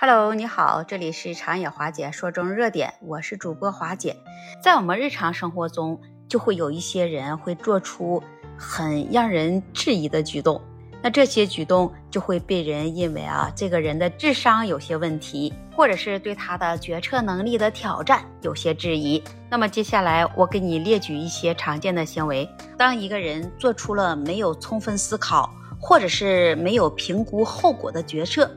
Hello，你好，这里是长野华姐说中热点，我是主播华姐。在我们日常生活中，就会有一些人会做出很让人质疑的举动，那这些举动就会被人认为啊，这个人的智商有些问题，或者是对他的决策能力的挑战有些质疑。那么接下来我给你列举一些常见的行为，当一个人做出了没有充分思考，或者是没有评估后果的决策。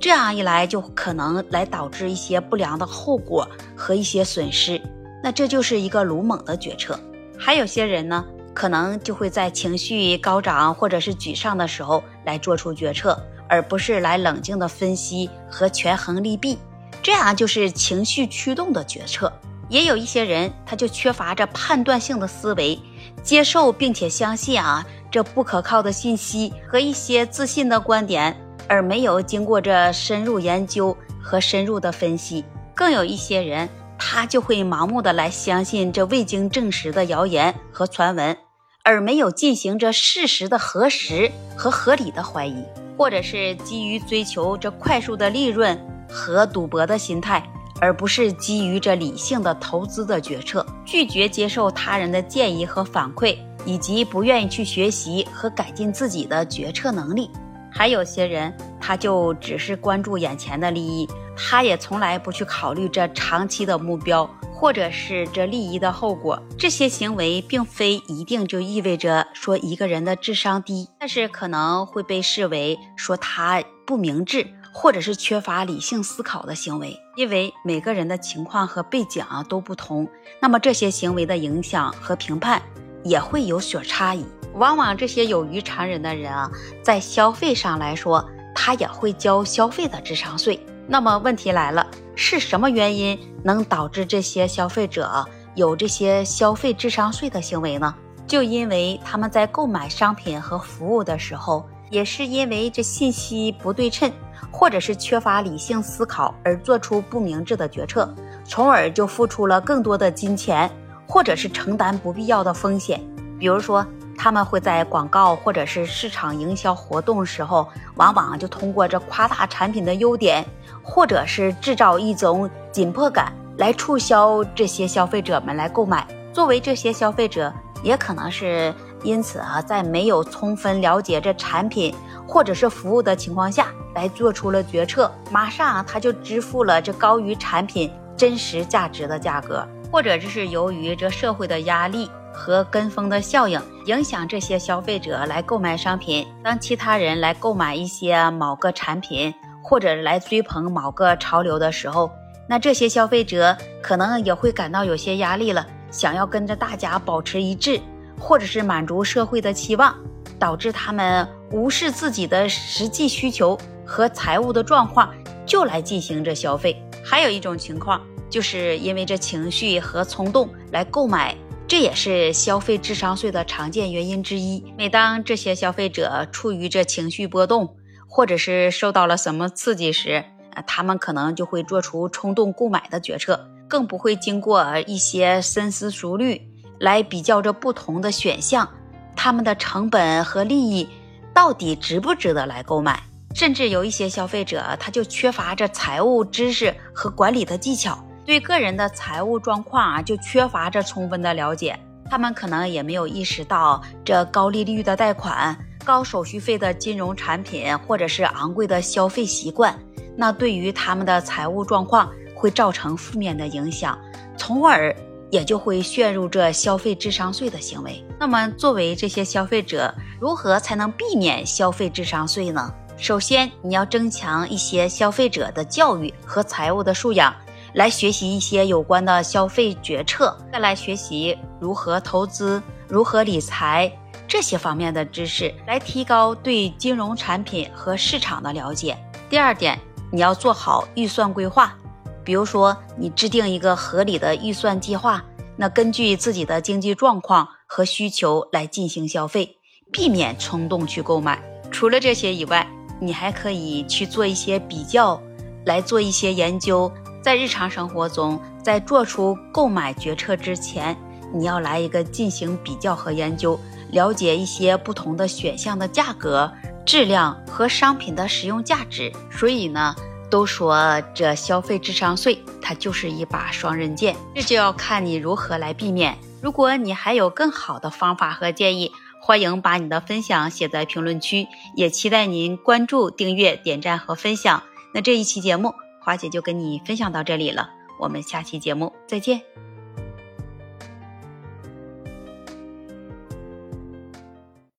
这样一来，就可能来导致一些不良的后果和一些损失，那这就是一个鲁莽的决策。还有些人呢，可能就会在情绪高涨或者是沮丧的时候来做出决策，而不是来冷静的分析和权衡利弊，这样就是情绪驱动的决策。也有一些人，他就缺乏着判断性的思维，接受并且相信啊这不可靠的信息和一些自信的观点。而没有经过这深入研究和深入的分析，更有一些人，他就会盲目的来相信这未经证实的谣言和传闻，而没有进行着事实的核实和合理的怀疑，或者是基于追求这快速的利润和赌博的心态，而不是基于这理性的投资的决策，拒绝接受他人的建议和反馈，以及不愿意去学习和改进自己的决策能力。还有些人，他就只是关注眼前的利益，他也从来不去考虑这长期的目标，或者是这利益的后果。这些行为并非一定就意味着说一个人的智商低，但是可能会被视为说他不明智，或者是缺乏理性思考的行为。因为每个人的情况和背景啊都不同，那么这些行为的影响和评判也会有所差异。往往这些有于常人的人啊，在消费上来说，他也会交消费的智商税。那么问题来了，是什么原因能导致这些消费者有这些消费智商税的行为呢？就因为他们在购买商品和服务的时候，也是因为这信息不对称，或者是缺乏理性思考而做出不明智的决策，从而就付出了更多的金钱，或者是承担不必要的风险，比如说。他们会在广告或者是市场营销活动时候，往往就通过这夸大产品的优点，或者是制造一种紧迫感来促销这些消费者们来购买。作为这些消费者，也可能是因此啊，在没有充分了解这产品或者是服务的情况下来做出了决策，马上他就支付了这高于产品真实价值的价格，或者这是由于这社会的压力。和跟风的效应影响这些消费者来购买商品。当其他人来购买一些某个产品，或者来追捧某个潮流的时候，那这些消费者可能也会感到有些压力了，想要跟着大家保持一致，或者是满足社会的期望，导致他们无视自己的实际需求和财务的状况，就来进行这消费。还有一种情况，就是因为这情绪和冲动来购买。这也是消费智商税的常见原因之一。每当这些消费者处于这情绪波动，或者是受到了什么刺激时，啊，他们可能就会做出冲动购买的决策，更不会经过一些深思熟虑来比较这不同的选项，他们的成本和利益到底值不值得来购买。甚至有一些消费者，他就缺乏这财务知识和管理的技巧。对个人的财务状况啊，就缺乏着充分的了解，他们可能也没有意识到这高利率的贷款、高手续费的金融产品，或者是昂贵的消费习惯，那对于他们的财务状况会造成负面的影响，从而也就会陷入这消费智商税的行为。那么，作为这些消费者，如何才能避免消费智商税呢？首先，你要增强一些消费者的教育和财务的素养。来学习一些有关的消费决策，再来学习如何投资、如何理财这些方面的知识，来提高对金融产品和市场的了解。第二点，你要做好预算规划，比如说你制定一个合理的预算计划，那根据自己的经济状况和需求来进行消费，避免冲动去购买。除了这些以外，你还可以去做一些比较，来做一些研究。在日常生活中，在做出购买决策之前，你要来一个进行比较和研究，了解一些不同的选项的价格、质量和商品的使用价值。所以呢，都说这消费智商税，它就是一把双刃剑，这就要看你如何来避免。如果你还有更好的方法和建议，欢迎把你的分享写在评论区，也期待您关注、订阅、点赞和分享。那这一期节目，花姐就跟你分享到这里了，我们下期节目再见。